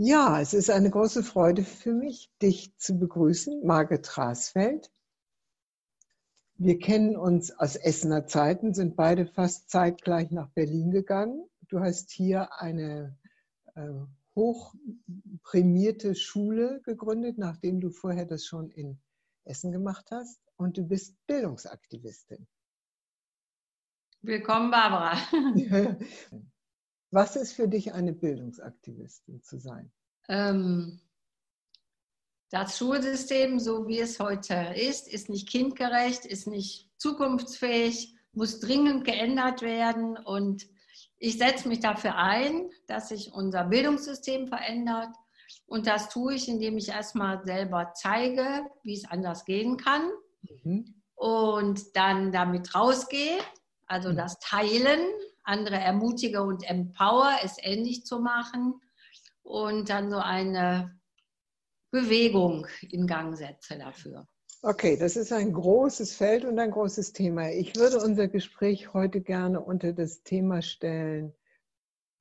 Ja, es ist eine große Freude für mich, dich zu begrüßen, Margit Rasfeld. Wir kennen uns aus Essener Zeiten, sind beide fast zeitgleich nach Berlin gegangen. Du hast hier eine äh, hochprämierte Schule gegründet, nachdem du vorher das schon in Essen gemacht hast. Und du bist Bildungsaktivistin. Willkommen, Barbara. Was ist für dich eine Bildungsaktivistin zu sein? Ähm, das Schulsystem, so wie es heute ist, ist nicht kindgerecht, ist nicht zukunftsfähig, muss dringend geändert werden. Und ich setze mich dafür ein, dass sich unser Bildungssystem verändert. Und das tue ich, indem ich erstmal selber zeige, wie es anders gehen kann. Mhm. Und dann damit rausgehe, also mhm. das Teilen, andere ermutige und empower, es ähnlich zu machen und dann so eine Bewegung in Gang setze dafür. Okay, das ist ein großes Feld und ein großes Thema. Ich würde unser Gespräch heute gerne unter das Thema stellen,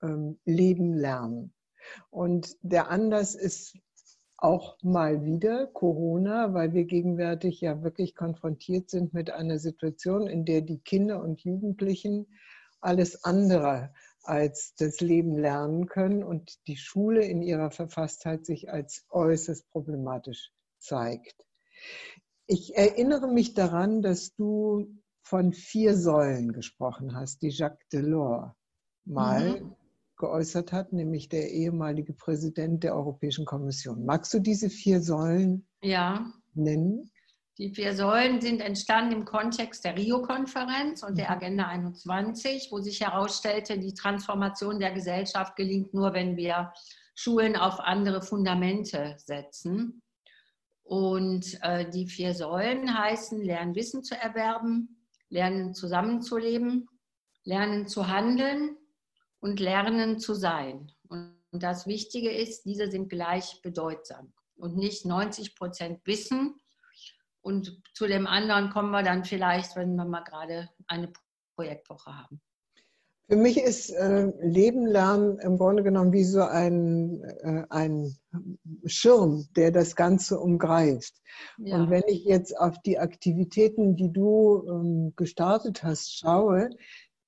ähm, Leben lernen. Und der Anlass ist auch mal wieder Corona, weil wir gegenwärtig ja wirklich konfrontiert sind mit einer Situation, in der die Kinder und Jugendlichen alles andere als das Leben lernen können und die Schule in ihrer Verfasstheit sich als äußerst problematisch zeigt. Ich erinnere mich daran, dass du von vier Säulen gesprochen hast, die Jacques Delors mal mhm. geäußert hat, nämlich der ehemalige Präsident der Europäischen Kommission. Magst du diese vier Säulen ja. nennen? Die vier Säulen sind entstanden im Kontext der Rio-Konferenz und der mhm. Agenda 21, wo sich herausstellte, die Transformation der Gesellschaft gelingt nur, wenn wir Schulen auf andere Fundamente setzen. Und äh, die vier Säulen heißen, lernen Wissen zu erwerben, lernen zusammenzuleben, lernen zu handeln und lernen zu sein. Und das Wichtige ist, diese sind gleich bedeutsam und nicht 90 Prozent Wissen und zu dem anderen kommen wir dann vielleicht, wenn wir mal gerade eine Projektwoche haben. Für mich ist äh, Leben lernen im Grunde genommen wie so ein, äh, ein Schirm, der das Ganze umgreift. Ja. Und wenn ich jetzt auf die Aktivitäten, die du ähm, gestartet hast, schaue,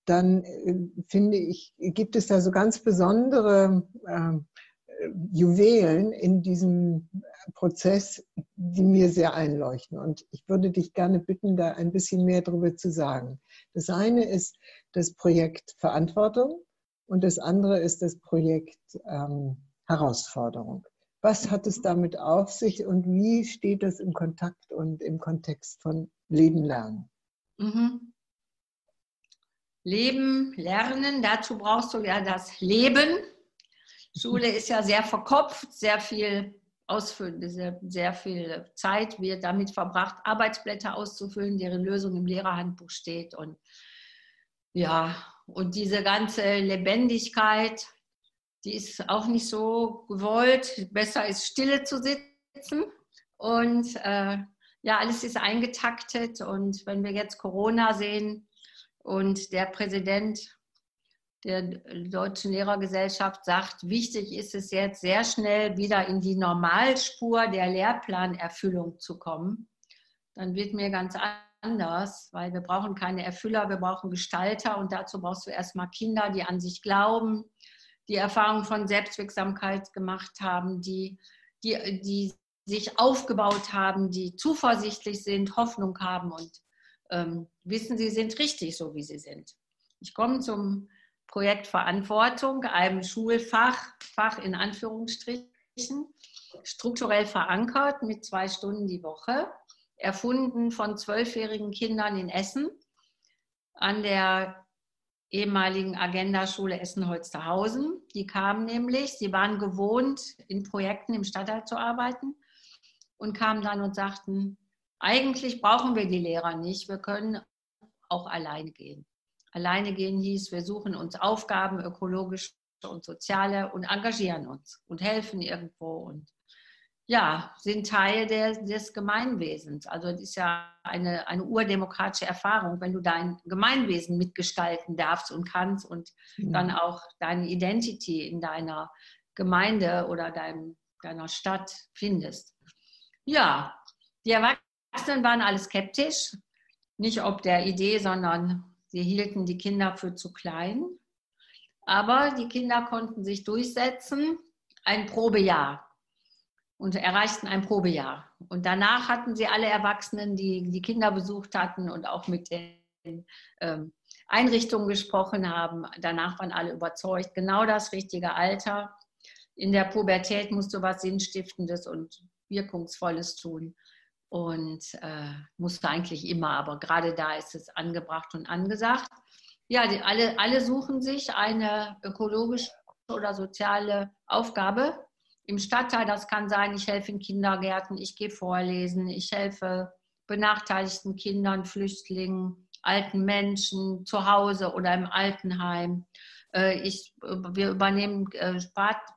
dann äh, finde ich, gibt es da so ganz besondere ähm, Juwelen in diesem Prozess, die mir sehr einleuchten. Und ich würde dich gerne bitten, da ein bisschen mehr darüber zu sagen. Das eine ist das Projekt Verantwortung und das andere ist das Projekt ähm, Herausforderung. Was hat es damit auf sich und wie steht das im Kontakt und im Kontext von Leben lernen? Mhm. Leben, lernen, dazu brauchst du ja das Leben. Schule ist ja sehr verkopft, sehr viel ausfüllen, sehr, sehr viel Zeit wird damit verbracht, Arbeitsblätter auszufüllen, deren Lösung im Lehrerhandbuch steht. Und ja, und diese ganze Lebendigkeit, die ist auch nicht so gewollt. Besser ist Stille zu sitzen. Und äh, ja, alles ist eingetaktet. Und wenn wir jetzt Corona sehen und der Präsident der Deutschen Lehrergesellschaft sagt, wichtig ist es jetzt sehr schnell wieder in die Normalspur der Lehrplanerfüllung zu kommen, dann wird mir ganz anders, weil wir brauchen keine Erfüller, wir brauchen Gestalter und dazu brauchst du erstmal Kinder, die an sich glauben, die Erfahrung von Selbstwirksamkeit gemacht haben, die, die, die sich aufgebaut haben, die zuversichtlich sind, Hoffnung haben und ähm, wissen, sie sind richtig, so wie sie sind. Ich komme zum Projektverantwortung, einem Schulfach, Fach in Anführungsstrichen, strukturell verankert mit zwei Stunden die Woche, erfunden von zwölfjährigen Kindern in Essen an der ehemaligen Agenda-Schule Essen-Holsterhausen. Die kamen nämlich, sie waren gewohnt, in Projekten im Stadtteil zu arbeiten und kamen dann und sagten, eigentlich brauchen wir die Lehrer nicht, wir können auch alleine gehen. Alleine gehen hieß, wir suchen uns Aufgaben, ökologische und soziale und engagieren uns und helfen irgendwo und ja, sind Teil der, des Gemeinwesens. Also das ist ja eine, eine urdemokratische Erfahrung, wenn du dein Gemeinwesen mitgestalten darfst und kannst und mhm. dann auch deine Identity in deiner Gemeinde oder deinem, deiner Stadt findest. Ja, die Erwachsenen waren alle skeptisch, nicht ob der Idee, sondern sie hielten die Kinder für zu klein. Aber die Kinder konnten sich durchsetzen, ein Probejahr und erreichten ein Probejahr. Und danach hatten sie alle Erwachsenen, die die Kinder besucht hatten und auch mit den ähm, Einrichtungen gesprochen haben, danach waren alle überzeugt, genau das richtige Alter. In der Pubertät musst du was Sinnstiftendes und Wirkungsvolles tun. Und äh, musst du eigentlich immer, aber gerade da ist es angebracht und angesagt. Ja, die, alle, alle suchen sich eine ökologische oder soziale Aufgabe im Stadtteil. Das kann sein, ich helfe in Kindergärten, ich gehe vorlesen, ich helfe benachteiligten Kindern, Flüchtlingen, alten Menschen zu Hause oder im Altenheim. Äh, ich, wir übernehmen äh,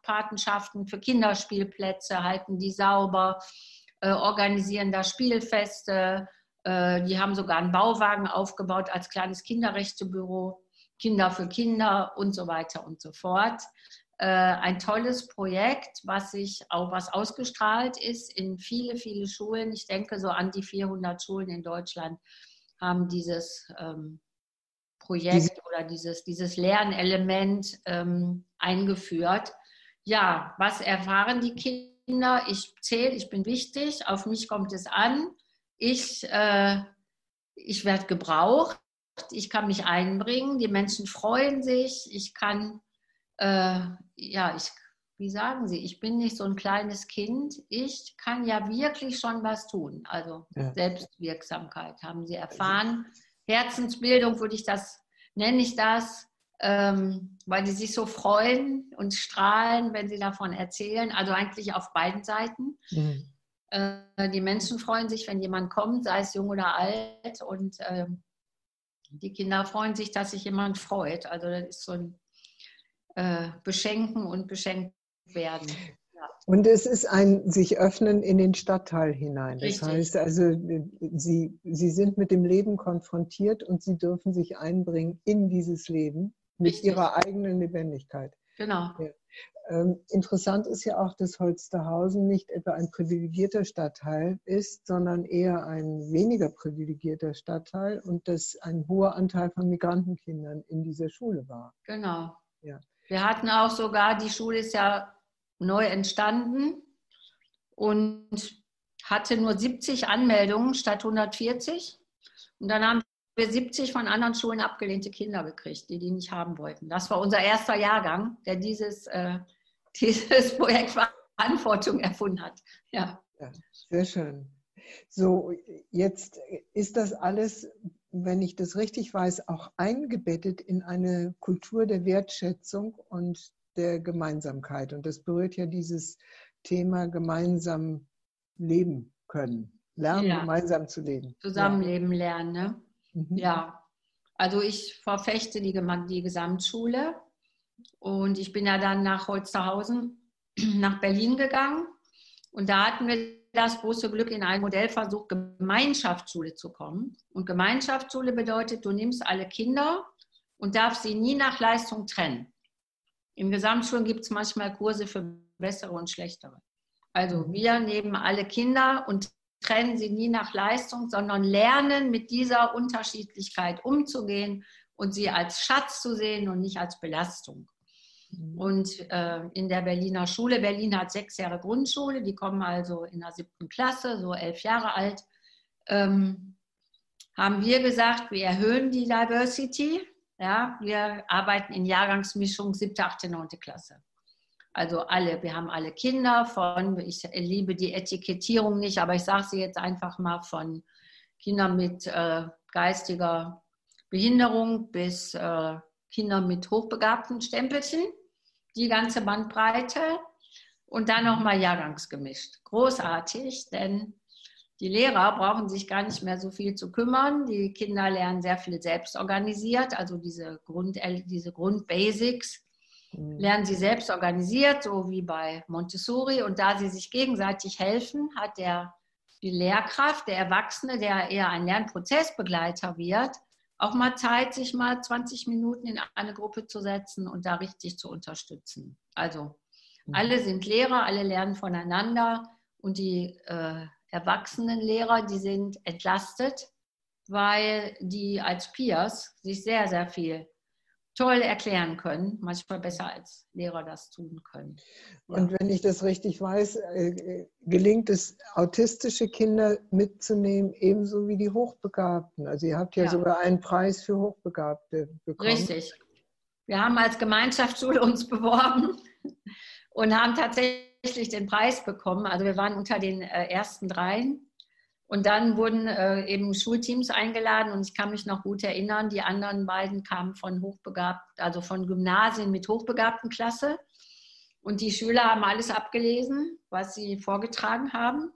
Patenschaften für Kinderspielplätze, halten die sauber, äh, organisieren da Spielfeste. Die haben sogar einen Bauwagen aufgebaut als kleines Kinderrechtebüro, Kinder für Kinder und so weiter und so fort. Ein tolles Projekt, was sich auch was ausgestrahlt ist in viele, viele Schulen. Ich denke so an die 400 Schulen in Deutschland haben dieses ähm, Projekt oder dieses, dieses Lernelement ähm, eingeführt. Ja, was erfahren die Kinder? Ich zähle, ich bin wichtig, auf mich kommt es an. Ich, äh, ich werde gebraucht, ich kann mich einbringen, die Menschen freuen sich, ich kann, äh, ja, ich, wie sagen Sie, ich bin nicht so ein kleines Kind, ich kann ja wirklich schon was tun. Also ja. Selbstwirksamkeit haben Sie erfahren. Herzensbildung würde ich das, nenne ich das, ähm, weil die sich so freuen und strahlen, wenn sie davon erzählen. Also eigentlich auf beiden Seiten. Mhm. Äh, die Menschen freuen sich, wenn jemand kommt, sei es jung oder alt. Und äh, die Kinder freuen sich, dass sich jemand freut. Also das ist so ein äh, Beschenken und beschenkt werden. Und es ist ein sich öffnen in den Stadtteil hinein. Das Richtig. heißt also, sie, sie sind mit dem Leben konfrontiert und sie dürfen sich einbringen in dieses Leben mit Richtig. ihrer eigenen Lebendigkeit. Genau. Ja. Ähm, interessant ist ja auch, dass Holsterhausen nicht etwa ein privilegierter Stadtteil ist, sondern eher ein weniger privilegierter Stadtteil und dass ein hoher Anteil von Migrantenkindern in dieser Schule war. Genau. Ja. Wir hatten auch sogar, die Schule ist ja neu entstanden und hatte nur 70 Anmeldungen statt 140. Und dann haben wir 70 von anderen Schulen abgelehnte Kinder gekriegt, die die nicht haben wollten. Das war unser erster Jahrgang, der dieses, äh, dieses Projekt Verantwortung erfunden hat. Ja. ja. Sehr schön. So, jetzt ist das alles, wenn ich das richtig weiß, auch eingebettet in eine Kultur der Wertschätzung und der Gemeinsamkeit. Und das berührt ja dieses Thema gemeinsam leben können. Lernen, ja. gemeinsam zu leben. Zusammenleben lernen, ne? Mhm. Ja. Also ich verfechte die, die Gesamtschule und ich bin ja dann nach Holsterhausen, nach Berlin gegangen und da hatten wir das große Glück, in einen Modellversuch Gemeinschaftsschule zu kommen. Und Gemeinschaftsschule bedeutet, du nimmst alle Kinder und darfst sie nie nach Leistung trennen. In Gesamtschulen gibt es manchmal Kurse für bessere und schlechtere. Also wir nehmen alle Kinder und trennen sie nie nach Leistung, sondern lernen mit dieser Unterschiedlichkeit umzugehen und sie als Schatz zu sehen und nicht als Belastung. Mhm. Und äh, in der Berliner Schule, Berlin hat sechs Jahre Grundschule, die kommen also in der siebten Klasse, so elf Jahre alt, ähm, haben wir gesagt, wir erhöhen die Diversity ja, wir arbeiten in Jahrgangsmischung siebte, achte, neunte Klasse. Also alle, wir haben alle Kinder von, ich liebe die Etikettierung nicht, aber ich sage sie jetzt einfach mal von Kindern mit äh, geistiger Behinderung bis äh, Kinder mit hochbegabten Stempelchen, die ganze Bandbreite und dann nochmal jahrgangsgemischt. Großartig, denn die Lehrer brauchen sich gar nicht mehr so viel zu kümmern. Die Kinder lernen sehr viel selbst organisiert, also diese, Grund, diese Grundbasics. Lernen sie selbst organisiert, so wie bei Montessori. Und da sie sich gegenseitig helfen, hat der, die Lehrkraft, der Erwachsene, der eher ein Lernprozessbegleiter wird, auch mal Zeit, sich mal 20 Minuten in eine Gruppe zu setzen und da richtig zu unterstützen. Also Mhm. Alle sind Lehrer, alle lernen voneinander und die äh, Erwachsenenlehrer, die sind entlastet, weil die als Peers sich sehr, sehr viel toll erklären können, manchmal besser als Lehrer das tun können. Ja. Und wenn ich das richtig weiß, äh, gelingt es, autistische Kinder mitzunehmen, ebenso wie die Hochbegabten. Also ihr habt ja, ja. sogar einen Preis für Hochbegabte bekommen. Richtig. Wir haben als Gemeinschaftsschule uns beworben und haben tatsächlich den Preis bekommen. Also wir waren unter den äh, ersten dreien. Und dann wurden äh, eben Schulteams eingeladen und ich kann mich noch gut erinnern, die anderen beiden kamen von hochbegabt, also von Gymnasien mit hochbegabten Klasse. Und die Schüler haben alles abgelesen, was sie vorgetragen haben.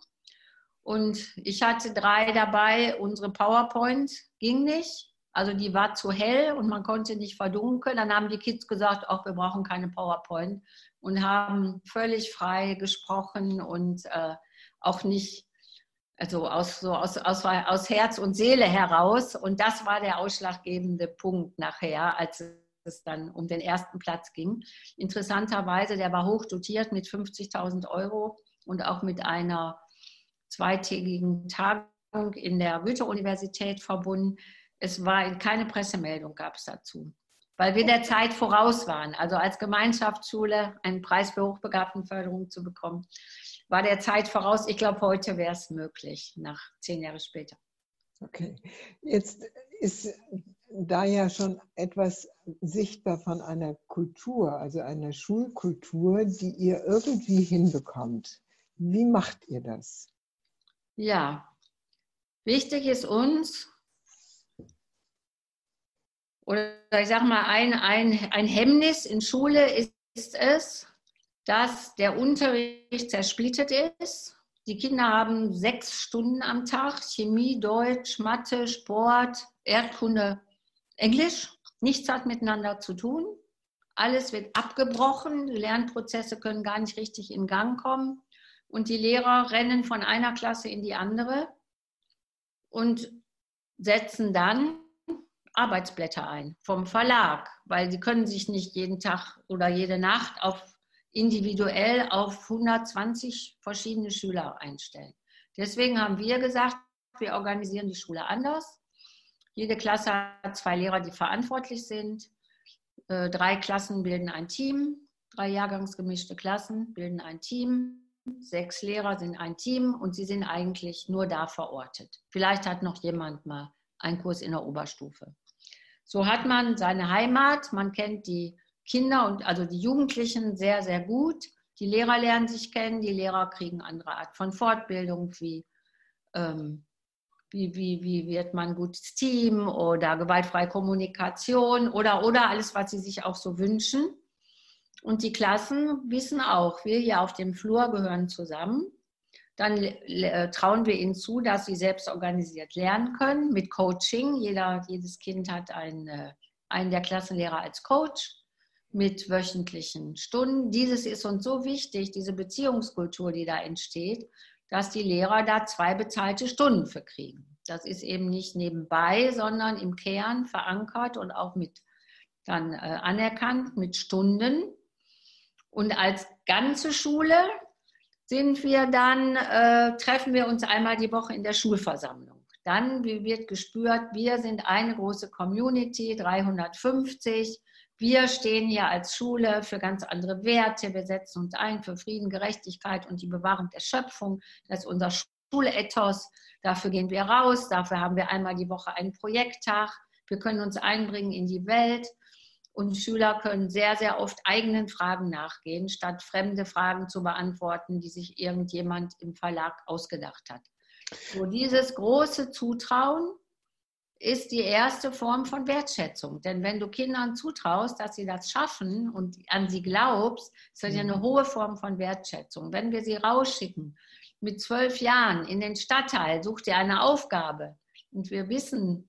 Und ich hatte drei dabei. Unsere PowerPoint ging nicht. Also die war zu hell und man konnte nicht verdunkeln. Dann haben die Kids gesagt, auch wir brauchen keine PowerPoint und haben völlig frei gesprochen und äh, auch nicht also aus, so aus, aus, aus Herz und Seele heraus. Und das war der ausschlaggebende Punkt nachher, als es dann um den ersten Platz ging. Interessanterweise, der war hoch dotiert mit 50.000 Euro und auch mit einer zweitägigen Tagung in der Goethe-Universität verbunden. Es war keine Pressemeldung gab es dazu, weil wir der Zeit voraus waren. Also als Gemeinschaftsschule einen Preis für Hochbegabtenförderung zu bekommen, war der Zeit voraus. Ich glaube, heute wäre es möglich, nach zehn Jahre später. Okay, jetzt ist da ja schon etwas sichtbar von einer Kultur, also einer Schulkultur, die ihr irgendwie hinbekommt. Wie macht ihr das? Ja, wichtig ist uns, oder ich sage mal, ein, ein, ein Hemmnis in Schule ist, ist es, dass der Unterricht zersplittet ist. Die Kinder haben sechs Stunden am Tag, Chemie, Deutsch, Mathe, Sport, Erdkunde, Englisch. Nichts hat miteinander zu tun. Alles wird abgebrochen. Lernprozesse können gar nicht richtig in Gang kommen. Und die Lehrer rennen von einer Klasse in die andere und setzen dann Arbeitsblätter ein vom Verlag, weil sie können sich nicht jeden Tag oder jede Nacht auf individuell auf 120 verschiedene Schüler einstellen. Deswegen haben wir gesagt, wir organisieren die Schule anders. Jede Klasse hat zwei Lehrer, die verantwortlich sind. Äh, drei Klassen bilden ein Team, drei jahrgangsgemischte Klassen bilden ein Team. Sechs Lehrer sind ein Team und sie sind eigentlich nur da verortet. Vielleicht hat noch jemand mal einen Kurs in der Oberstufe. So hat man seine Heimat, man kennt die Kinder und also die Jugendlichen sehr, sehr gut. Die Lehrer lernen sich kennen, die Lehrer kriegen andere Art von Fortbildung, wie, ähm, wie, wie, wie wird man ein gutes Team oder gewaltfreie Kommunikation oder, oder alles, was sie sich auch so wünschen. Und die Klassen wissen auch, wir hier auf dem Flur gehören zusammen. Dann äh, trauen wir ihnen zu, dass sie selbst organisiert lernen können mit Coaching. Jeder, jedes Kind hat einen, äh, einen der Klassenlehrer als Coach mit wöchentlichen Stunden. Dieses ist uns so wichtig, diese Beziehungskultur, die da entsteht, dass die Lehrer da zwei bezahlte Stunden für kriegen. Das ist eben nicht nebenbei, sondern im Kern verankert und auch mit dann äh, anerkannt mit Stunden. Und als ganze Schule sind wir dann, äh, treffen wir uns einmal die Woche in der Schulversammlung. Dann wird gespürt, wir sind eine große Community, 350 wir stehen hier als Schule für ganz andere Werte. Wir setzen uns ein für Frieden, Gerechtigkeit und die Bewahrung der Schöpfung. Das ist unser Schulethos. Dafür gehen wir raus. Dafür haben wir einmal die Woche einen Projekttag. Wir können uns einbringen in die Welt. Und Schüler können sehr, sehr oft eigenen Fragen nachgehen, statt fremde Fragen zu beantworten, die sich irgendjemand im Verlag ausgedacht hat. So dieses große Zutrauen ist die erste Form von Wertschätzung. Denn wenn du Kindern zutraust, dass sie das schaffen und an sie glaubst, ist das ja eine mhm. hohe Form von Wertschätzung. Wenn wir sie rausschicken mit zwölf Jahren in den Stadtteil, such dir eine Aufgabe und wir wissen,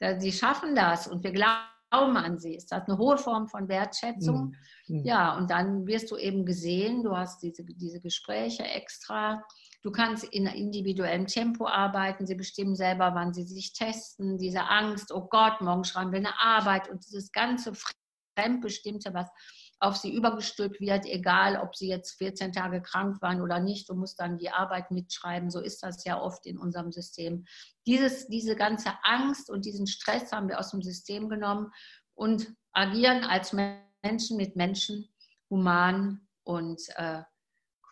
dass sie schaffen das und wir glauben an sie, ist das eine hohe Form von Wertschätzung. Mhm. mhm. Ja, und dann wirst du eben gesehen, du hast diese, diese Gespräche extra Du kannst in individuellem Tempo arbeiten. Sie bestimmen selber, wann sie sich testen. Diese Angst, oh Gott, morgen schreiben wir eine Arbeit und dieses ganze Fremdbestimmte, was auf sie übergestülpt wird, egal ob sie jetzt 14 Tage krank waren oder nicht. Du musst dann die Arbeit mitschreiben. So ist das ja oft in unserem System. Dieses, diese ganze Angst und diesen Stress haben wir aus dem System genommen und agieren als Menschen mit Menschen human und äh,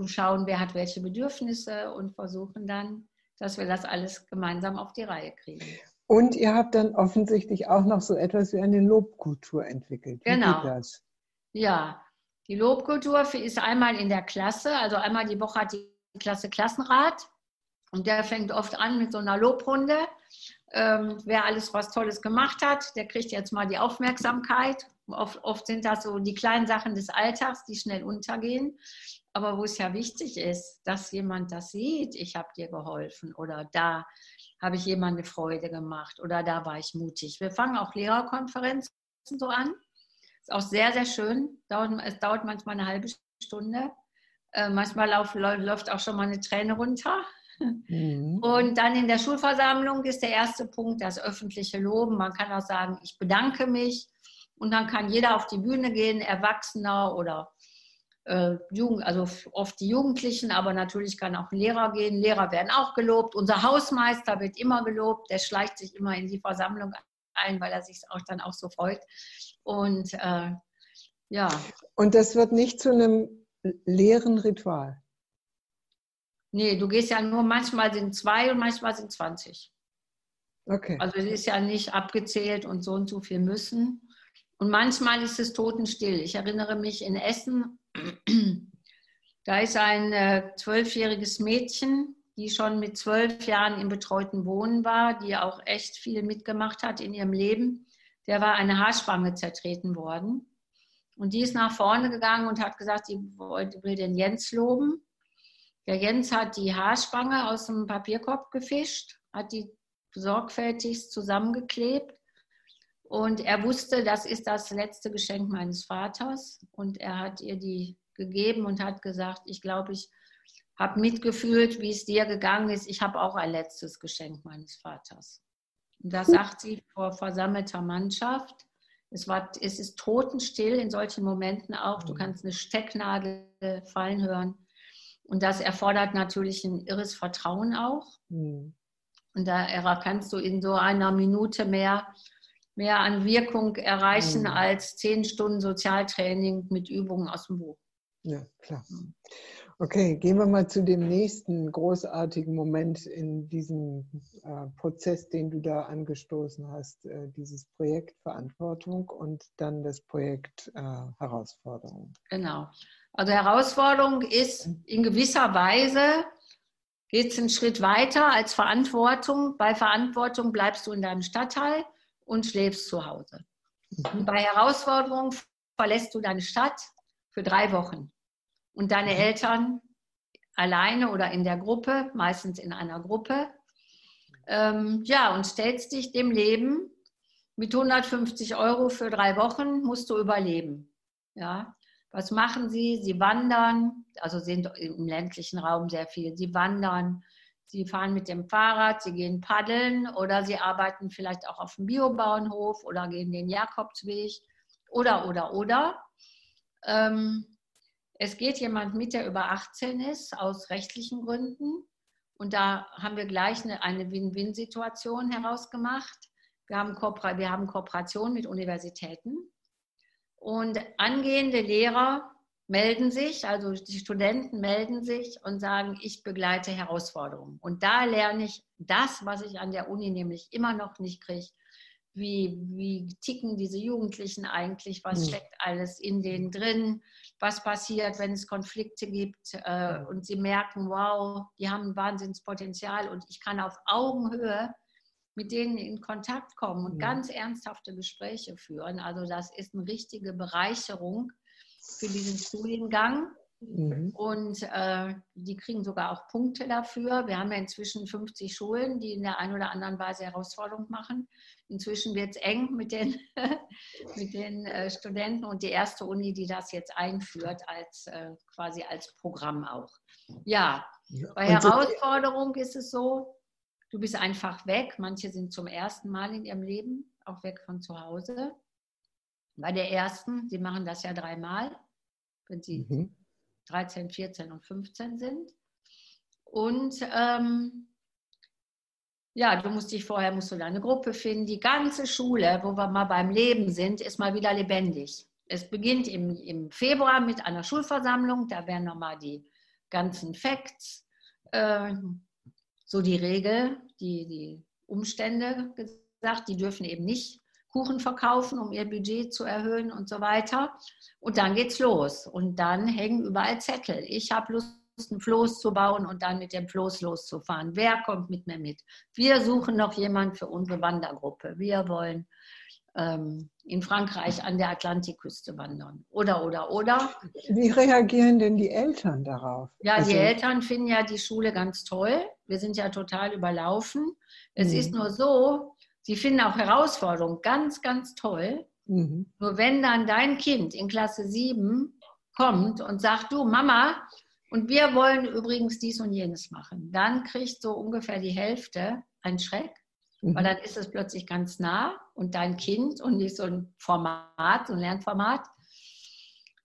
schauen, wer hat welche Bedürfnisse und versuchen dann, dass wir das alles gemeinsam auf die Reihe kriegen. Und ihr habt dann offensichtlich auch noch so etwas wie eine Lobkultur entwickelt. Wie genau. das? Ja, die Lobkultur ist einmal in der Klasse, also einmal die Woche hat die Klasse Klassenrat und der fängt oft an mit so einer Lobrunde. Ähm, wer alles was Tolles gemacht hat, der kriegt jetzt mal die Aufmerksamkeit. Oft, oft sind das so die kleinen Sachen des Alltags, die schnell untergehen. Aber wo es ja wichtig ist, dass jemand das sieht, ich habe dir geholfen oder da habe ich jemand eine Freude gemacht oder da war ich mutig. Wir fangen auch Lehrerkonferenzen so an. Ist auch sehr, sehr schön. es dauert manchmal eine halbe Stunde. Äh, manchmal läuft auch schon mal eine Träne runter. Mhm. Und dann in der Schulversammlung ist der erste Punkt das öffentliche Loben. Man kann auch sagen, ich bedanke mich. Und dann kann jeder auf die Bühne gehen, Erwachsener oder äh, Jugend, also oft die Jugendlichen, aber natürlich kann auch ein Lehrer gehen. Lehrer werden auch gelobt. Unser Hausmeister wird immer gelobt. Der schleicht sich immer in die Versammlung ein, weil er sich auch dann auch so freut. Und äh, ja. Und das wird nicht zu einem leeren Ritual. Nee, du gehst ja nur, manchmal sind zwei und manchmal sind 20. Okay. Also es ist ja nicht abgezählt und so und so viel müssen. Und manchmal ist es totenstill. Ich erinnere mich in Essen, da ist ein äh, zwölfjähriges Mädchen, die schon mit zwölf Jahren im betreuten Wohnen war, die auch echt viel mitgemacht hat in ihrem Leben. Der war eine Haarspange zertreten worden. Und die ist nach vorne gegangen und hat gesagt, sie will den Jens loben. Der Jens hat die Haarspange aus dem Papierkorb gefischt, hat die sorgfältig zusammengeklebt und er wusste, das ist das letzte Geschenk meines Vaters. Und er hat ihr die gegeben und hat gesagt, ich glaube, ich habe mitgefühlt, wie es dir gegangen ist. Ich habe auch ein letztes Geschenk meines Vaters. Und das sagt sie vor versammelter Mannschaft. Es, war, es ist totenstill in solchen Momenten auch. Du mhm. kannst eine Stecknadel fallen hören. Und das erfordert natürlich ein irres Vertrauen auch. Mhm. Und da kannst du in so einer Minute mehr mehr an Wirkung erreichen mhm. als zehn Stunden Sozialtraining mit Übungen aus dem Buch. Ja, klar. Okay, gehen wir mal zu dem nächsten großartigen Moment in diesem äh, Prozess, den du da angestoßen hast, äh, dieses Projekt Verantwortung und dann das Projekt äh, Herausforderung. Genau. Also Herausforderung ist in gewisser Weise, geht es einen Schritt weiter als Verantwortung. Bei Verantwortung bleibst du in deinem Stadtteil und schläfst zu Hause. Mhm. Bei Herausforderungen verlässt du deine Stadt für drei Wochen und deine mhm. Eltern alleine oder in der Gruppe, meistens in einer Gruppe. Ähm, ja, und stellst dich dem Leben mit 150 Euro für drei Wochen, musst du überleben. Ja, was machen sie? Sie wandern, also sind im ländlichen Raum sehr viel. Sie wandern, Sie fahren mit dem Fahrrad, sie gehen paddeln oder sie arbeiten vielleicht auch auf dem Biobauernhof oder gehen den Jakobsweg oder, oder, oder. Ähm, es geht jemand mit, der über 18 ist, aus rechtlichen Gründen. Und da haben wir gleich eine, eine Win-Win-Situation herausgemacht. Wir haben, wir haben Kooperation mit Universitäten. Und angehende Lehrer melden sich, also die Studenten melden sich und sagen, ich begleite Herausforderungen. Und da lerne ich das, was ich an der Uni nämlich immer noch nicht kriege. Wie, wie ticken diese Jugendlichen eigentlich? Was hm. steckt alles in denen drin? Was passiert, wenn es Konflikte gibt äh, und sie merken, wow, die haben ein Wahnsinnspotenzial und ich kann auf Augenhöhe mit denen in Kontakt kommen und ja. ganz ernsthafte Gespräche führen. Also das ist eine richtige Bereicherung für diesen Studiengang. Mhm. Und äh, die kriegen sogar auch Punkte dafür. Wir haben ja inzwischen 50 Schulen, die in der einen oder anderen Weise Herausforderung machen. Inzwischen wird es eng mit den, mit den äh, Studenten und die erste Uni, die das jetzt einführt, als äh, quasi als Programm auch. Ja, bei Herausforderung ist es so, du bist einfach weg. Manche sind zum ersten Mal in ihrem Leben auch weg von zu Hause bei der ersten, sie machen das ja dreimal. wenn sie mhm. 13, 14 und 15 sind. Und ähm, ja, du musst dich vorher, musst du deine Gruppe finden. Die ganze Schule, wo wir mal beim Leben sind, ist mal wieder lebendig. Es beginnt im, im Februar mit einer Schulversammlung. Da werden nochmal die ganzen Facts, äh, so die Regel, die, die Umstände gesagt. Die dürfen eben nicht Kuchen verkaufen, um ihr Budget zu erhöhen und so weiter. Und dann geht's los. Und dann hängen überall Zettel. Ich habe Lust, ein Floß zu bauen und dann mit dem Floß loszufahren. Wer kommt mit mir mit? Wir suchen noch jemanden für unsere Wandergruppe. Wir wollen ähm, in Frankreich an der Atlantikküste wandern. Oder, oder, oder. Wie reagieren denn die Eltern darauf? Ja, also, die Eltern finden ja die Schule ganz toll. Wir sind ja total überlaufen. Es mhm. ist nur so, Sie finden auch Herausforderungen ganz, ganz toll. Mhm. Nur wenn dann dein Kind in Klasse 7 kommt und sagt, du Mama, und wir wollen übrigens dies und jenes machen, dann kriegt so ungefähr die Hälfte einen Schreck, mhm. weil dann ist es plötzlich ganz nah und dein Kind und nicht so ein Format, so ein Lernformat.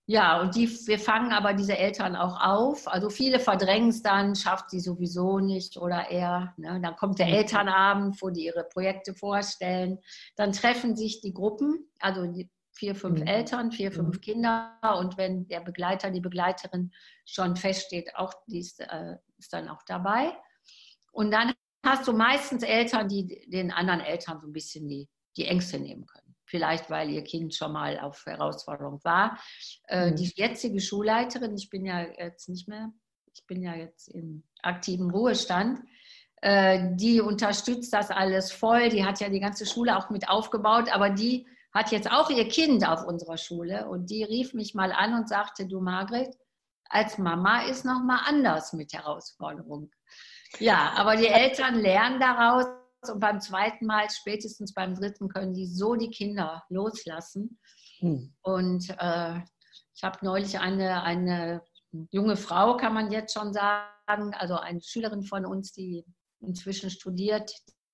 Ja, und die, wir fangen aber diese Eltern auch auf. Also viele verdrängen es dann, schafft sie sowieso nicht oder eher. Ne? Dann kommt der mhm. Elternabend, wo die ihre Projekte vorstellen. Dann treffen sich die Gruppen, also die vier, fünf mhm. Eltern, vier, fünf mhm. Kinder. Und wenn der Begleiter, die Begleiterin schon feststeht, auch die ist, äh, ist dann auch dabei. Und dann hast du meistens Eltern, die den anderen Eltern so ein bisschen die, die Ängste nehmen können vielleicht weil ihr Kind schon mal auf Herausforderung war. Äh, mhm. Die jetzige Schulleiterin, ich bin ja jetzt nicht mehr, ich bin ja jetzt im aktiven Ruhestand, äh, die unterstützt das alles voll. Die hat ja die ganze Schule auch mit aufgebaut, aber die hat jetzt auch ihr Kind auf unserer Schule und die rief mich mal an und sagte, du Margret, als Mama ist noch mal anders mit Herausforderung. Ja, aber die Eltern lernen daraus, und beim zweiten Mal, spätestens beim dritten, können die so die Kinder loslassen. Hm. Und äh, ich habe neulich eine, eine junge Frau, kann man jetzt schon sagen, also eine Schülerin von uns, die inzwischen studiert,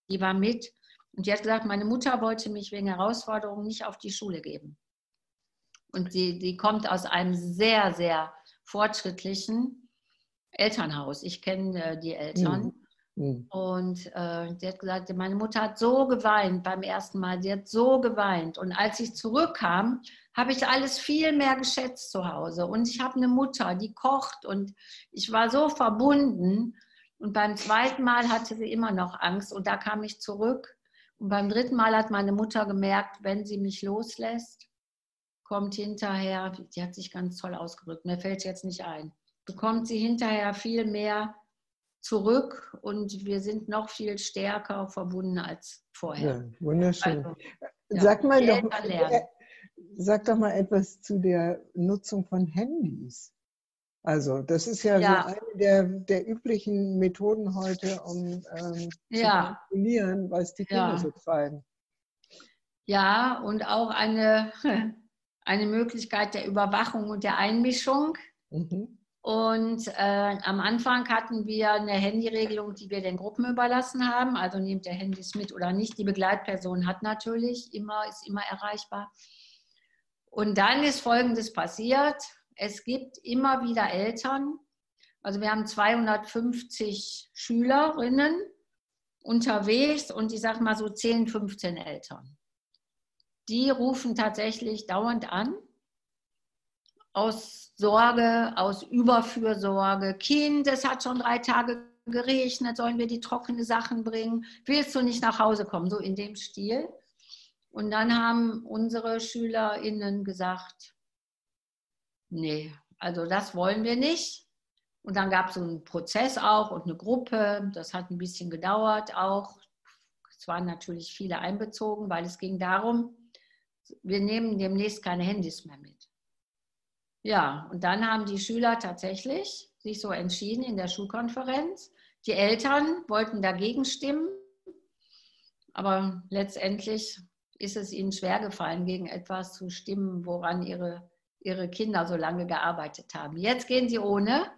die war mit. Und die hat gesagt, meine Mutter wollte mich wegen Herausforderungen nicht auf die Schule geben. Und die, die kommt aus einem sehr, sehr fortschrittlichen Elternhaus. Ich kenne äh, die Eltern. Mhm. Mhm. Und äh, die hat gesagt, meine Mutter hat so geweint beim ersten Mal, sie hat so geweint. Und als ich zurückkam, habe ich alles viel mehr geschätzt zu Hause. Und ich habe eine Mutter, die kocht und ich war so verbunden. Und beim zweiten Mal hatte sie immer noch Angst und da kam ich zurück. Und beim dritten Mal hat meine Mutter gemerkt, wenn sie mich loslässt, kommt hinterher, die hat sich ganz toll ausgedrückt, mir fällt es jetzt nicht ein, bekommt sie hinterher viel mehr zurück und wir sind noch viel stärker verbunden als vorher. Ja, wunderschön. Also, ja, sag, mal doch, äh, sag doch mal etwas zu der Nutzung von Handys. Also das ist ja, ja. so eine der, der üblichen Methoden heute, um ähm, ja. zu kontrollieren, was die Kinder so treiben. Ja, und auch eine, eine Möglichkeit der Überwachung und der Einmischung. Mhm. Und äh, am Anfang hatten wir eine Handyregelung, die wir den Gruppen überlassen haben. Also nehmt ihr Handys mit oder nicht. Die Begleitperson hat natürlich immer, ist immer erreichbar. Und dann ist Folgendes passiert. Es gibt immer wieder Eltern. Also wir haben 250 Schülerinnen unterwegs und ich sage mal so 10, 15 Eltern. Die rufen tatsächlich dauernd an aus Sorge, aus Überfürsorge. Kind, es hat schon drei Tage geregnet, sollen wir die trockenen Sachen bringen? Willst du nicht nach Hause kommen? So in dem Stil. Und dann haben unsere SchülerInnen gesagt, nee, also das wollen wir nicht. Und dann gab es so einen Prozess auch und eine Gruppe. Das hat ein bisschen gedauert auch. Es waren natürlich viele einbezogen, weil es ging darum, wir nehmen demnächst keine Handys mehr mit. Ja, und dann haben die Schüler tatsächlich sich so entschieden in der Schulkonferenz. Die Eltern wollten dagegen stimmen, aber letztendlich ist es ihnen schwer gefallen, gegen etwas zu stimmen, woran ihre, ihre Kinder so lange gearbeitet haben. Jetzt gehen sie ohne.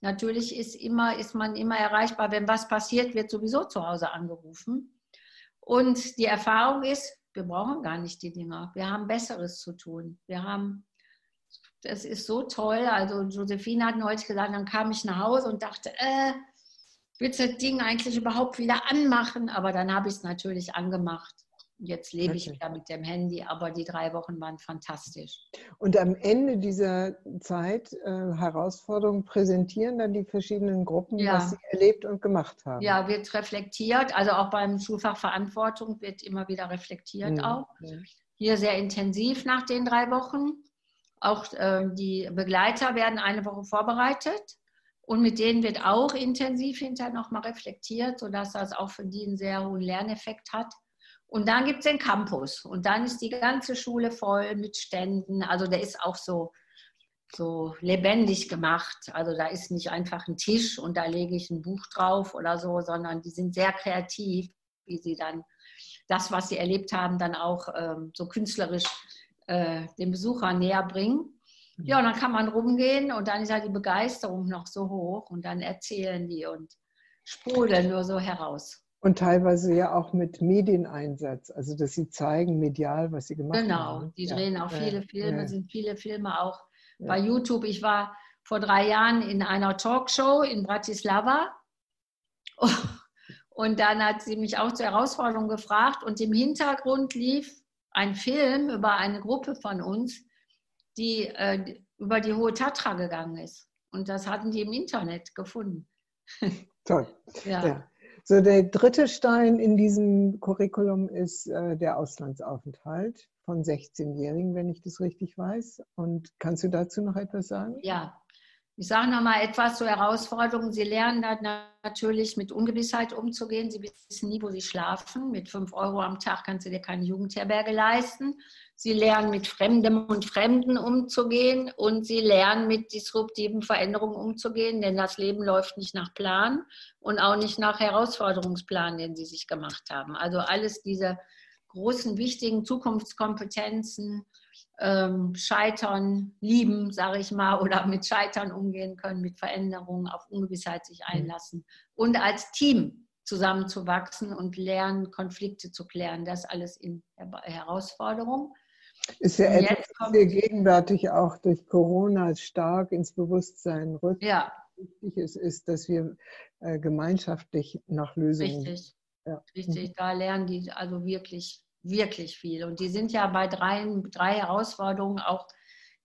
Natürlich ist, immer, ist man immer erreichbar. Wenn was passiert, wird sowieso zu Hause angerufen. Und die Erfahrung ist, wir brauchen gar nicht die Dinger. Wir haben Besseres zu tun. Wir haben Das ist so toll. Also Josephine hat neulich gesagt, dann kam ich nach Hause und dachte, äh, willst du das Ding eigentlich überhaupt wieder anmachen? Aber dann habe ich es natürlich angemacht. Jetzt lebe okay. ich wieder mit dem Handy, aber die drei Wochen waren fantastisch. Und am Ende dieser Zeit äh, Herausforderungen präsentieren dann die verschiedenen Gruppen, ja. was sie erlebt und gemacht haben. Ja, wird reflektiert. Also auch beim Schulfach Verantwortung wird immer wieder reflektiert mhm. auch. Hier sehr intensiv nach den drei Wochen. Auch äh, die Begleiter werden eine Woche vorbereitet. Und mit denen wird auch intensiv hinterher nochmal reflektiert, sodass das auch für die einen sehr hohen Lerneffekt hat. Und dann gibt es den Campus und dann ist die ganze Schule voll mit Ständen. Also der ist auch so, so lebendig gemacht. Also da ist nicht einfach ein Tisch und da lege ich ein Buch drauf oder so, sondern die sind sehr kreativ, wie sie dann das, was sie erlebt haben, dann auch ähm, so künstlerisch äh, den Besuchern näher bringen. Ja, und dann kann man rumgehen und dann ist ja die Begeisterung noch so hoch und dann erzählen die und sprudeln nur so heraus. Und teilweise ja auch mit Medieneinsatz, also dass sie zeigen medial, was sie gemacht genau. haben. Genau, die drehen ja. auch viele Filme, ja. sind viele Filme auch ja. bei YouTube. Ich war vor drei Jahren in einer Talkshow in Bratislava und dann hat sie mich auch zur Herausforderung gefragt und im Hintergrund lief ein Film über eine Gruppe von uns, die äh, über die Hohe Tatra gegangen ist. Und das hatten die im Internet gefunden. Toll. ja. ja. So, der dritte Stein in diesem Curriculum ist äh, der Auslandsaufenthalt von 16-Jährigen, wenn ich das richtig weiß. Und kannst du dazu noch etwas sagen? Ja, ich sage noch mal etwas zur Herausforderung. Sie lernen dann natürlich mit Ungewissheit umzugehen. Sie wissen nie, wo sie schlafen. Mit 5 Euro am Tag kannst du dir keine Jugendherberge leisten. Sie lernen mit Fremdem und Fremden umzugehen und sie lernen mit disruptiven Veränderungen umzugehen, denn das Leben läuft nicht nach Plan und auch nicht nach Herausforderungsplan, den sie sich gemacht haben. Also alles diese großen, wichtigen Zukunftskompetenzen, ähm, Scheitern lieben, sage ich mal, oder mit Scheitern umgehen können, mit Veränderungen, auf Ungewissheit sich mhm. einlassen und als Team zusammenzuwachsen und lernen, Konflikte zu klären. Das alles in Herausforderung. Ist ja etwas, was wir gegenwärtig auch durch Corona stark ins Bewusstsein rückt. Ja. Wichtig ist, ist, dass wir äh, gemeinschaftlich nach Lösungen. Richtig. Ja. Richtig, da lernen die also wirklich, wirklich viel. Und die sind ja bei drei, drei Herausforderungen auch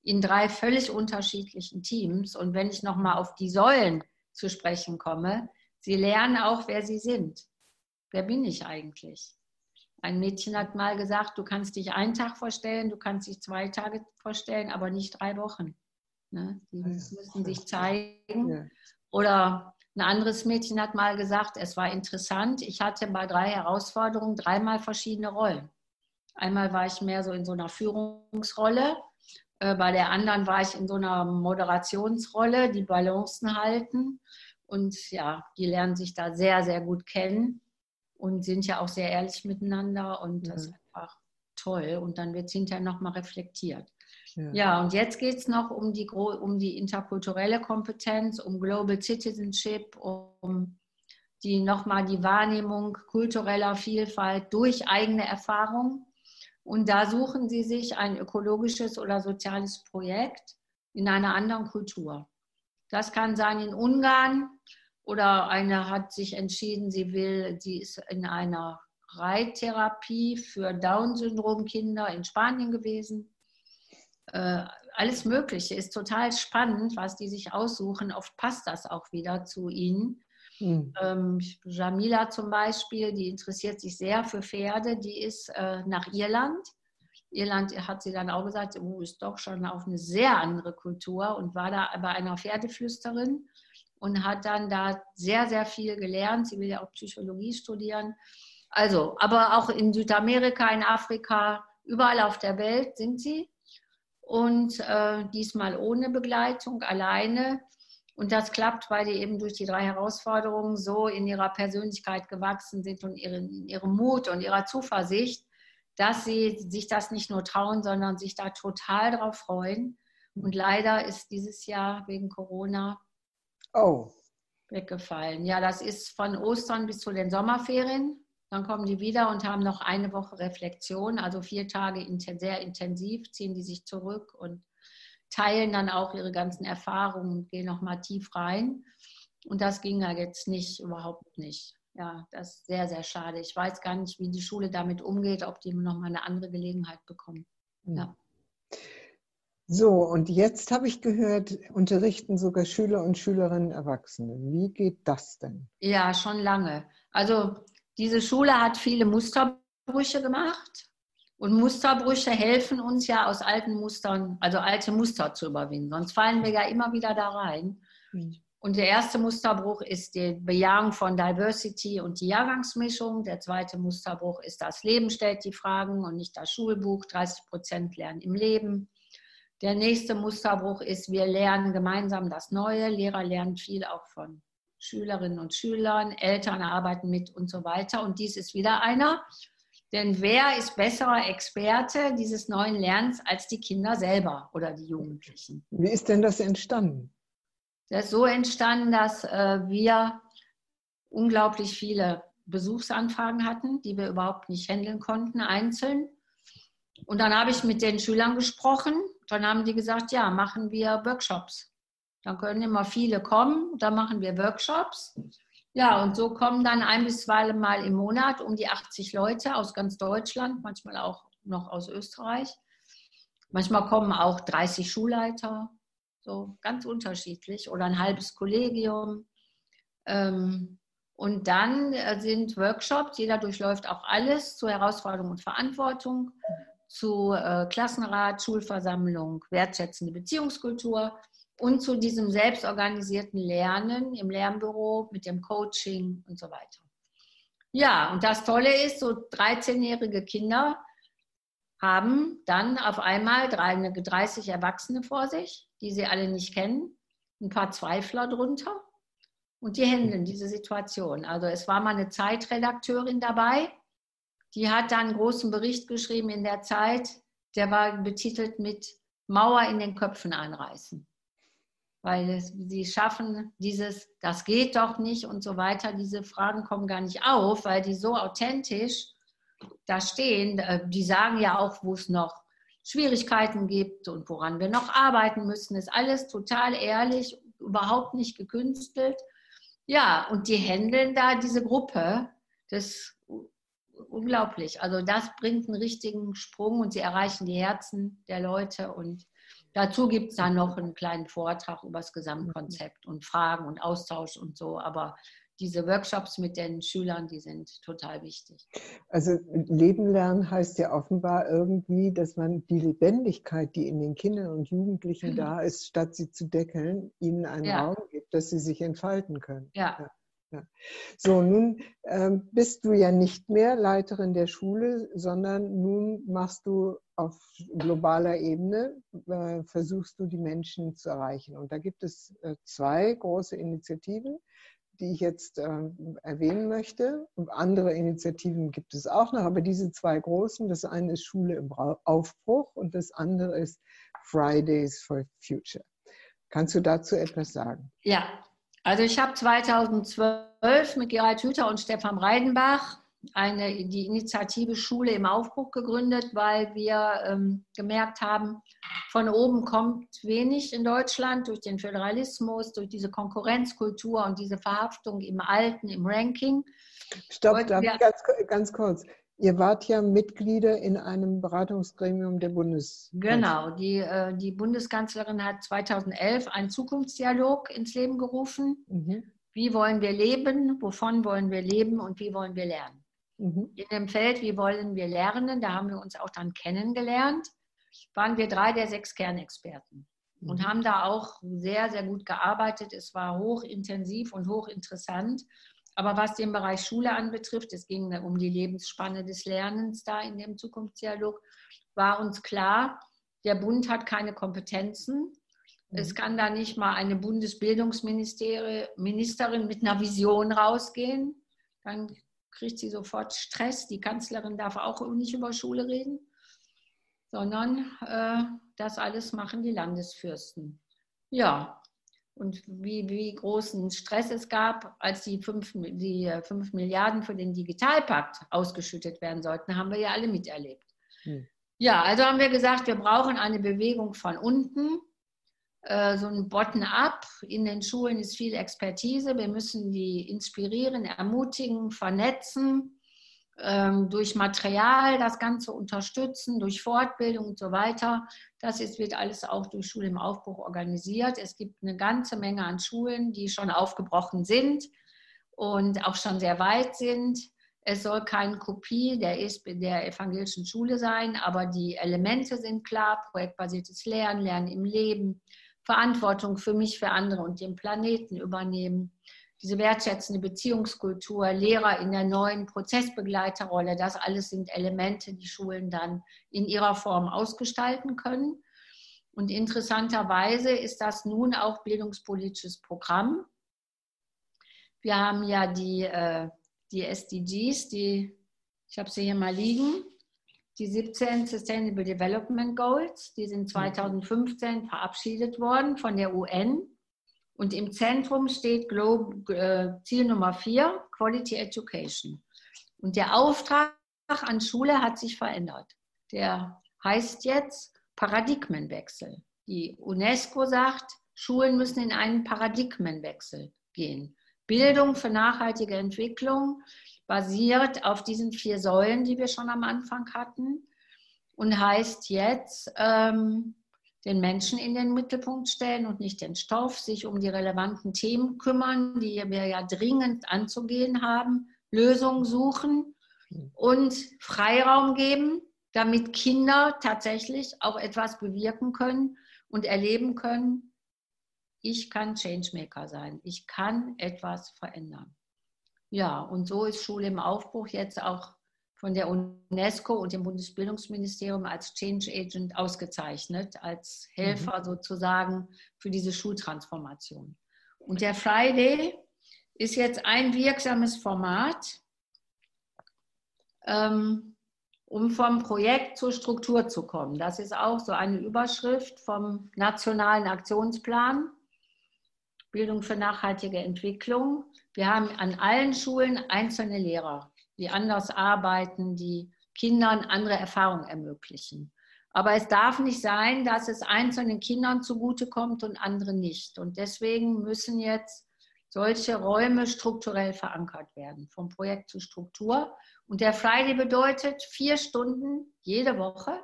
in drei völlig unterschiedlichen Teams. Und wenn ich nochmal auf die Säulen zu sprechen komme, sie lernen auch, wer sie sind. Wer bin ich eigentlich? Ein Mädchen hat mal gesagt, du kannst dich einen Tag vorstellen, du kannst dich zwei Tage vorstellen, aber nicht drei Wochen. Ne? Die ja, müssen sich zeigen. Oder ein anderes Mädchen hat mal gesagt, es war interessant, ich hatte bei drei Herausforderungen dreimal verschiedene Rollen. Einmal war ich mehr so in so einer Führungsrolle, äh, bei der anderen war ich in so einer Moderationsrolle, die Balancen halten. Und ja, die lernen sich da sehr, sehr gut kennen und sind ja auch sehr ehrlich miteinander und das ist einfach toll. Und dann wird es hinterher nochmal reflektiert. Ja. ja. und jetzt geht es noch um die, um die interkulturelle Kompetenz, um Global Citizenship, um die nochmal die Wahrnehmung kultureller Vielfalt durch eigene Erfahrung. Und da suchen sie sich ein ökologisches oder soziales Projekt in einer anderen Kultur. Das kann sein in Ungarn, oder eine hat sich entschieden, sie will, sie ist in einer Reittherapie für Down-Syndrom-Kinder in Spanien gewesen. Äh, alles Mögliche ist total spannend, was die sich aussuchen. Oft passt das auch wieder zu ihnen. Mhm. Ähm, Jamila zum Beispiel, die interessiert sich sehr für Pferde, die ist äh, nach Irland. Irland hat sie dann auch gesagt, oh, ist doch schon auf eine sehr andere Kultur und war da bei einer Pferdeflüsterin und hat dann da sehr, sehr viel gelernt. Sie will ja auch Psychologie studieren. Also, aber auch in Südamerika, in Afrika, überall auf der Welt sind sie. Und äh, diesmal ohne Begleitung, alleine. Und das klappt, weil die eben durch die drei Herausforderungen so in ihrer Persönlichkeit gewachsen sind und in ihrem Mut und ihrer Zuversicht, dass sie sich das nicht nur trauen, sondern sich da total drauf freuen. Und leider ist dieses Jahr wegen Corona Oh. Weggefallen. Ja, das ist von Ostern bis zu den Sommerferien. Dann kommen die wieder und haben noch eine Woche Reflexion, also vier Tage sehr intensiv, ziehen die sich zurück und teilen dann auch ihre ganzen Erfahrungen und gehen nochmal tief rein. Und das ging ja jetzt nicht, überhaupt nicht. Ja, das ist sehr, sehr schade. Ich weiß gar nicht, wie die Schule damit umgeht, ob die nochmal eine andere Gelegenheit bekommen. Hm. Ja. So, und jetzt habe ich gehört, unterrichten sogar Schüler und Schülerinnen Erwachsene. Wie geht das denn? Ja, schon lange. Also diese Schule hat viele Musterbrüche gemacht. Und Musterbrüche helfen uns ja aus alten Mustern, also alte Muster zu überwinden. Sonst fallen wir ja immer wieder da rein. Mhm. Und der erste Musterbruch ist die Bejahung von Diversity und die Jahrgangsmischung. Der zweite Musterbruch ist, das Leben stellt die Fragen und nicht das Schulbuch. 30 Prozent lernen im Leben. Der nächste Musterbruch ist, wir lernen gemeinsam das Neue. Lehrer lernen viel auch von Schülerinnen und Schülern. Eltern arbeiten mit und so weiter. Und dies ist wieder einer. Denn wer ist besserer Experte dieses neuen Lernens als die Kinder selber oder die Jugendlichen? Wie ist denn das entstanden? Das ist so entstanden, dass äh, wir unglaublich viele Besuchsanfragen hatten, die wir überhaupt nicht handeln konnten, einzeln. Und dann habe ich mit den Schülern gesprochen. Dann haben die gesagt, ja, machen wir Workshops. Dann können immer viele kommen. Dann machen wir Workshops. Ja, und so kommen dann ein bis zwei Mal im Monat um die 80 Leute aus ganz Deutschland, manchmal auch noch aus Österreich. Manchmal kommen auch 30 Schulleiter, so ganz unterschiedlich oder ein halbes Kollegium. Ähm, und dann äh, sind Workshops, jeder durchläuft auch alles zu Herausforderung und Verantwortung, zu äh, Klassenrat, Schulversammlung, wertschätzende Beziehungskultur und zu diesem selbstorganisierten Lernen im Lernbüro mit dem Coaching und so weiter. Ja, und das Tolle ist, so 13-jährige Kinder haben dann auf einmal 30 Erwachsene vor sich, die sie alle nicht kennen, ein paar Zweifler drunter und die handeln diese Situation. Also es war mal eine Zeitredakteurin dabei, die hat dann einen großen Bericht geschrieben in der Zeit, der war betitelt mit Mauer in den Köpfen einreißen. Weil sie schaffen dieses, das geht doch nicht und so weiter. Diese Fragen kommen gar nicht auf, weil die so authentisch da stehen. Äh, die sagen ja auch, wo es noch Schwierigkeiten gibt und woran wir noch arbeiten müssen. Ist alles total ehrlich, überhaupt nicht gekünstelt. Ja, und die handeln da diese Gruppe. Das ist unglaublich. Also das bringt einen richtigen Sprung und sie erreichen die Herzen der Leute. Und dazu gibt es dann noch einen kleinen Vortrag über das Gesamtkonzept und Fragen und Austausch und so. Aber diese Workshops mit den Schülern, die sind total wichtig. Also Leben lernen heißt ja offenbar irgendwie, dass man die Lebendigkeit, die in den Kindern und Jugendlichen mhm. da ist, statt sie zu deckeln, ihnen einen ja. Raum gibt, dass sie sich entfalten können. Ja. ja. Ja. So, nun ähm, bist du ja nicht mehr Leiterin der Schule, sondern nun machst du auf globaler Ebene, äh, versuchst du die Menschen zu erreichen. Und da gibt es äh, zwei große Initiativen die ich jetzt äh, erwähnen möchte. Und andere Initiativen gibt es auch noch, aber diese zwei großen, das eine ist Schule im Aufbruch und das andere ist Fridays for Future. Kannst du dazu etwas sagen? Ja, also ich habe 2012 mit Gerald Hüther und Stefan Reidenbach eine, die Initiative Schule im Aufbruch gegründet, weil wir ähm, gemerkt haben, von oben kommt wenig in Deutschland durch den Föderalismus, durch diese Konkurrenzkultur und diese Verhaftung im Alten, im Ranking. Stopp, wir, ganz, ganz kurz. Ihr wart ja Mitglieder in einem Beratungsgremium der Bundeskanzlerin. Genau, die, äh, die Bundeskanzlerin hat 2011 einen Zukunftsdialog ins Leben gerufen. Mhm. Wie wollen wir leben? Wovon wollen wir leben? Und wie wollen wir lernen? Mhm. In dem Feld, wie wollen wir lernen, da haben wir uns auch dann kennengelernt, waren wir drei der sechs Kernexperten mhm. und haben da auch sehr, sehr gut gearbeitet. Es war hochintensiv und hochinteressant. Aber was den Bereich Schule anbetrifft, es ging um die Lebensspanne des Lernens da in dem Zukunftsdialog, war uns klar, der Bund hat keine Kompetenzen. Mhm. Es kann da nicht mal eine Bundesbildungsministerin mit einer Vision rausgehen. Dann kriegt sie sofort Stress. Die Kanzlerin darf auch nicht über Schule reden, sondern äh, das alles machen die Landesfürsten. Ja, und wie, wie großen Stress es gab, als die fünf, die fünf Milliarden für den Digitalpakt ausgeschüttet werden sollten, haben wir ja alle miterlebt. Hm. Ja, also haben wir gesagt, wir brauchen eine Bewegung von unten. äh, so ein Bottom-up. In den Schulen ist viel Expertise. Wir müssen die inspirieren, ermutigen, vernetzen, durch Material das Ganze unterstützen, durch Fortbildung und so weiter. Das ist, wird alles auch durch Schule im Aufbruch organisiert. Es gibt eine ganze Menge an Schulen, die schon aufgebrochen sind und auch schon sehr weit sind. Es soll keine Kopie der, der evangelischen Schule sein, aber die Elemente sind klar. Projektbasiertes Lernen, Lernen im Leben, Verantwortung für mich, für andere und den Planeten übernehmen. Diese wertschätzende Beziehungskultur, Lehrer in der neuen Prozessbegleiterrolle, das alles sind Elemente, die Schulen dann in ihrer Form ausgestalten können. Und interessanterweise ist das nun auch bildungspolitisches Programm. Wir haben ja die, äh, die SDGs, die, ich habe sie hier mal liegen, die 17 Sustainable Development Goals, die sind 2015 mhm. verabschiedet worden von der UN. Und im Zentrum steht Globe, äh, Ziel Nummer 4, Quality Education. Und der Auftrag an Schule hat sich verändert. Der heißt jetzt Paradigmenwechsel. Die UNESCO sagt, Schulen müssen in einen Paradigmenwechsel gehen. Bildung für nachhaltige Entwicklung basiert auf diesen vier Säulen, die wir schon am Anfang hatten und heißt jetzt, ähm, den Menschen in den Mittelpunkt stellen und nicht den Stoff, sich um die relevanten Themen kümmern, die wir ja dringend anzugehen haben, Lösungen suchen und Freiraum geben, damit Kinder tatsächlich auch etwas bewirken können und erleben können, ich kann Changemaker sein, ich kann etwas verändern. Ja, und so ist Schule im Aufbruch jetzt auch von der UNESCO und dem Bundesbildungsministerium als Change Agent ausgezeichnet, als Helfer mhm. sozusagen für diese Schultransformation. Und der Friday ist jetzt ein wirksames Format, ähm, um vom Projekt zur Struktur zu kommen. Das ist auch so eine Überschrift vom Nationalen Aktionsplan Bildung für nachhaltige Entwicklung. Wir haben an allen Schulen einzelne Lehrer, die anders arbeiten, die Kindern andere Erfahrungen ermöglichen. Aber es darf nicht sein, dass es einzelnen Kindern zugutekommt und anderen nicht. Und deswegen müssen jetzt solche Räume strukturell verankert werden, vom Projekt zur Struktur. Und der Friday bedeutet vier Stunden jede Woche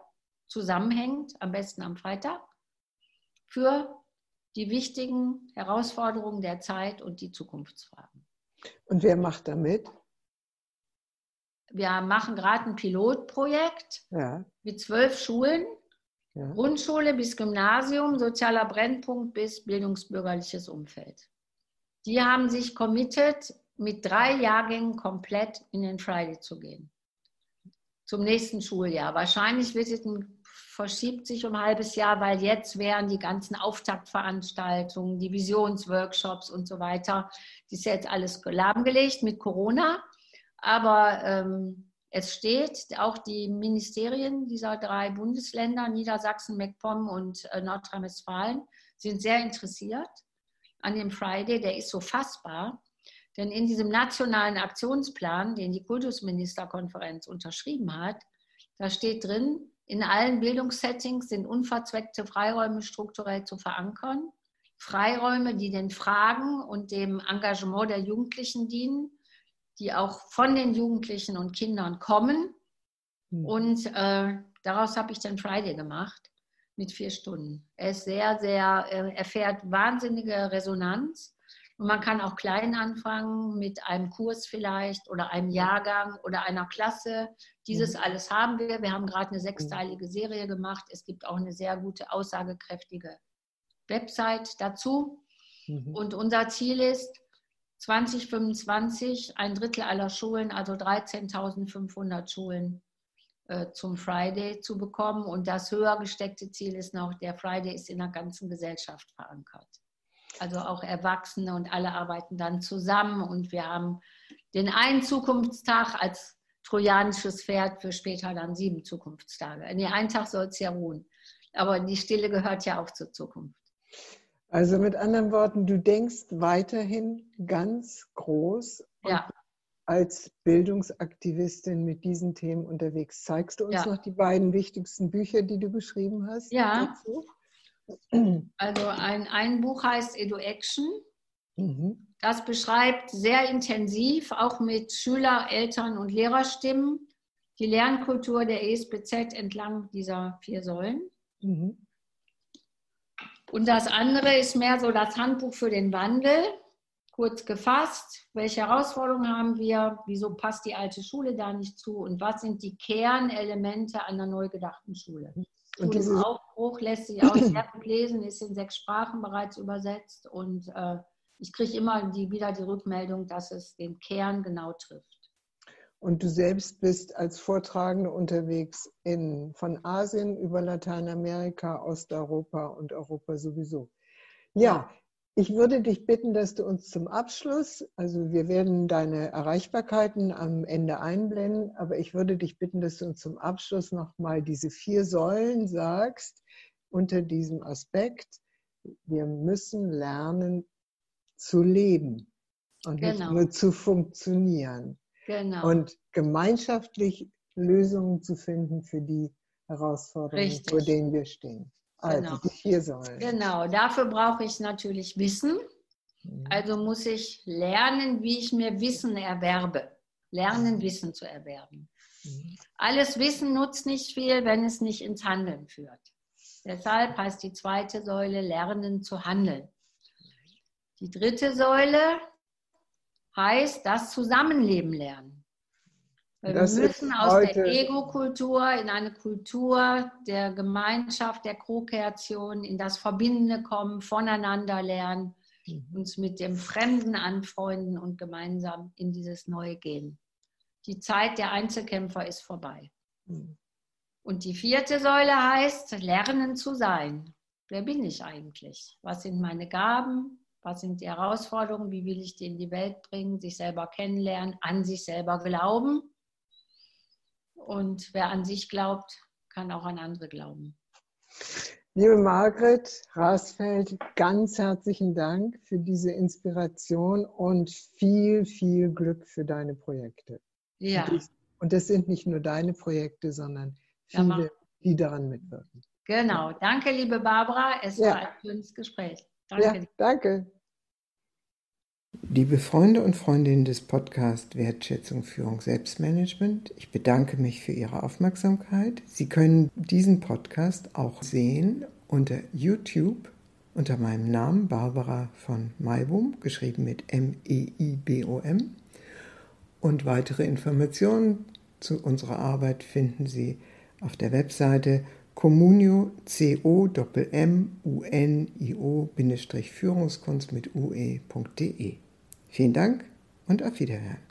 zusammenhängend, am besten am Freitag, für die wichtigen Herausforderungen der Zeit und die Zukunftsfragen. Und wer macht damit? Wir machen gerade ein Pilotprojekt ja. mit zwölf Schulen, ja. Grundschule bis Gymnasium, sozialer Brennpunkt bis bildungsbürgerliches Umfeld. Die haben sich committed, mit drei Jahrgängen komplett in den Friday zu gehen. Zum nächsten Schuljahr. Wahrscheinlich wird es ein verschiebt sich um ein halbes Jahr, weil jetzt wären die ganzen Auftaktveranstaltungen, die Visionsworkshops und so weiter, das ist jetzt alles lahmgelegt mit Corona. Aber ähm, es steht, auch die Ministerien dieser drei Bundesländer, Niedersachsen, MacPom und äh, Nordrhein-Westfalen, sind sehr interessiert an dem Friday. Der ist so fassbar. Denn in diesem nationalen Aktionsplan, den die Kultusministerkonferenz unterschrieben hat, da steht drin, in allen Bildungssettings sind unverzweckte Freiräume strukturell zu verankern. Freiräume, die den Fragen und dem Engagement der Jugendlichen dienen, die auch von den Jugendlichen und Kindern kommen. Mhm. Und äh, daraus habe ich den Friday gemacht mit vier Stunden. Er ist sehr, sehr, äh, erfährt wahnsinnige Resonanz. Und man kann auch klein anfangen mit einem Kurs vielleicht oder einem Jahrgang oder einer Klasse. Dieses mhm. alles haben wir. Wir haben gerade eine sechsteilige Serie gemacht. Es gibt auch eine sehr gute, aussagekräftige Website dazu. Mhm. Und unser Ziel ist, 2025 ein Drittel aller Schulen, also 13.500 Schulen äh, zum Friday zu bekommen. Und das höher gesteckte Ziel ist noch, der Friday ist in der ganzen Gesellschaft verankert also auch Erwachsene und alle arbeiten dann zusammen und wir haben den einen Zukunftstag als trojanisches Pferd für später dann sieben Zukunftstage. Nee, einen Tag soll es ja ruhen. Aber die Stille gehört ja auch zur Zukunft. Also mit anderen Worten, du denkst weiterhin ganz groß ja. als Bildungsaktivistin mit diesen Themen unterwegs. Zeigst du uns ja. noch die beiden wichtigsten Bücher, die du geschrieben hast? Ja. Dazu? Also ein, ein Buch heißt Edu Action. Mhm. Das beschreibt sehr intensiv, auch mit Schüler, Eltern und Lehrerstimmen, die Lernkultur der ESBZ entlang dieser vier Säulen. Mhm. Und das andere ist mehr so das Handbuch für den Wandel. Kurz gefasst, welche Herausforderungen haben wir? Wieso passt die alte Schule da nicht zu? Und was sind die Kernelemente einer neu gedachten Schule? Und dieses Aufbruch lässt sich auch sehr gut lesen, ist in sechs Sprachen bereits übersetzt. Und äh, ich kriege immer die, wieder die Rückmeldung, dass es den Kern genau trifft. Und du selbst bist als Vortragende unterwegs in, von Asien über Lateinamerika, Osteuropa und Europa sowieso. Ja, ich würde dich bitten, dass du uns zum Abschluss, also wir werden deine Erreichbarkeiten am Ende einblenden, aber ich würde dich bitten, dass du uns zum Abschluss nochmal diese vier Säulen sagst unter diesem Aspekt. Wir müssen lernen zu leben und genau. nicht nur zu funktionieren. Genau. Und gemeinschaftlich Lösungen zu finden für die Herausforderungen, Richtig. vor denen wir stehen. Also genau. die vier Säulen. Genau, dafür brauche ich natürlich Wissen. Mhm. Also muss ich lernen, wie ich mir Wissen erwerbe. Lernen, mhm. Wissen zu erwerben. Mhm. Alles Wissen nutzt nicht viel, wenn es nicht ins Handeln führt. Deshalb heißt die zweite Säule Lernen zu handeln. Die dritte Säule heißt das Zusammenleben lernen. Das wir müssen aus der Ego-Kultur in eine Kultur der Gemeinschaft, der Co-Kreation, in das Verbindende kommen, voneinander lernen, mhm. uns mit dem Fremden anfreunden und gemeinsam in dieses Neue gehen. Die Zeit der Einzelkämpfer ist vorbei. Mhm. Und die vierte Säule heißt, lernen zu sein. Wer bin ich eigentlich? Was sind meine Gaben? Was sind die Herausforderungen? Wie will ich die in die Welt bringen? Sich selber kennenlernen, an sich selber glauben. Und wer an sich glaubt, kann auch an andere glauben. Liebe Margret Rasfeld, ganz herzlichen Dank für diese Inspiration und viel, viel Glück für deine Projekte. Ja. Und das sind nicht nur deine Projekte, sondern viele, die daran mitwirken. Genau. Danke, liebe Barbara. Es ja. war ein schönes Gespräch. Danke. Ja, danke. Liebe Freunde und Freundinnen des Podcasts Wertschätzung, Führung, Selbstmanagement, ich bedanke mich für Ihre Aufmerksamkeit. Sie können diesen Podcast auch sehen unter YouTube unter meinem Namen Barbara von Maibum, geschrieben mit M-E-I-B-O-M. E und weitere Informationen zu unserer Arbeit finden Sie auf der Webseite Communio, C-O-M-M-U-N-I-O-Führungskunst mit ue.de. Vielen Dank und auf Wiederhören.